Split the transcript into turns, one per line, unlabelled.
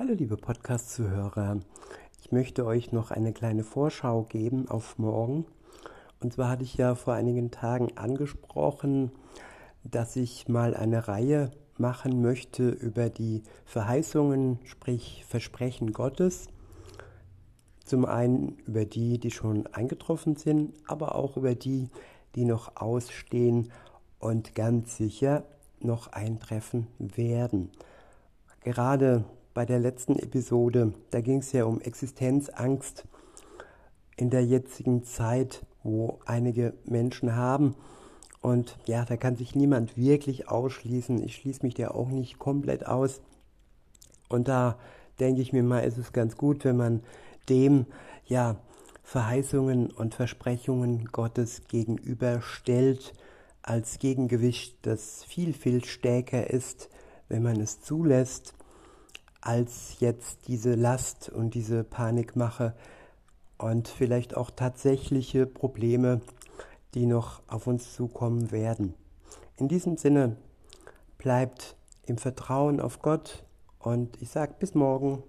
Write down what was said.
Hallo liebe Podcast-Zuhörer. Ich möchte euch noch eine kleine Vorschau geben auf morgen. Und zwar hatte ich ja vor einigen Tagen angesprochen, dass ich mal eine Reihe machen möchte über die Verheißungen, sprich Versprechen Gottes. Zum einen über die, die schon eingetroffen sind, aber auch über die, die noch ausstehen und ganz sicher noch eintreffen werden. Gerade bei der letzten Episode, da ging es ja um Existenzangst in der jetzigen Zeit, wo einige Menschen haben. Und ja, da kann sich niemand wirklich ausschließen. Ich schließe mich da auch nicht komplett aus. Und da denke ich mir mal, ist es ganz gut, wenn man dem ja Verheißungen und Versprechungen Gottes gegenüberstellt als Gegengewicht, das viel, viel stärker ist, wenn man es zulässt als jetzt diese Last und diese Panikmache und vielleicht auch tatsächliche Probleme, die noch auf uns zukommen werden. In diesem Sinne bleibt im Vertrauen auf Gott und ich sage bis morgen.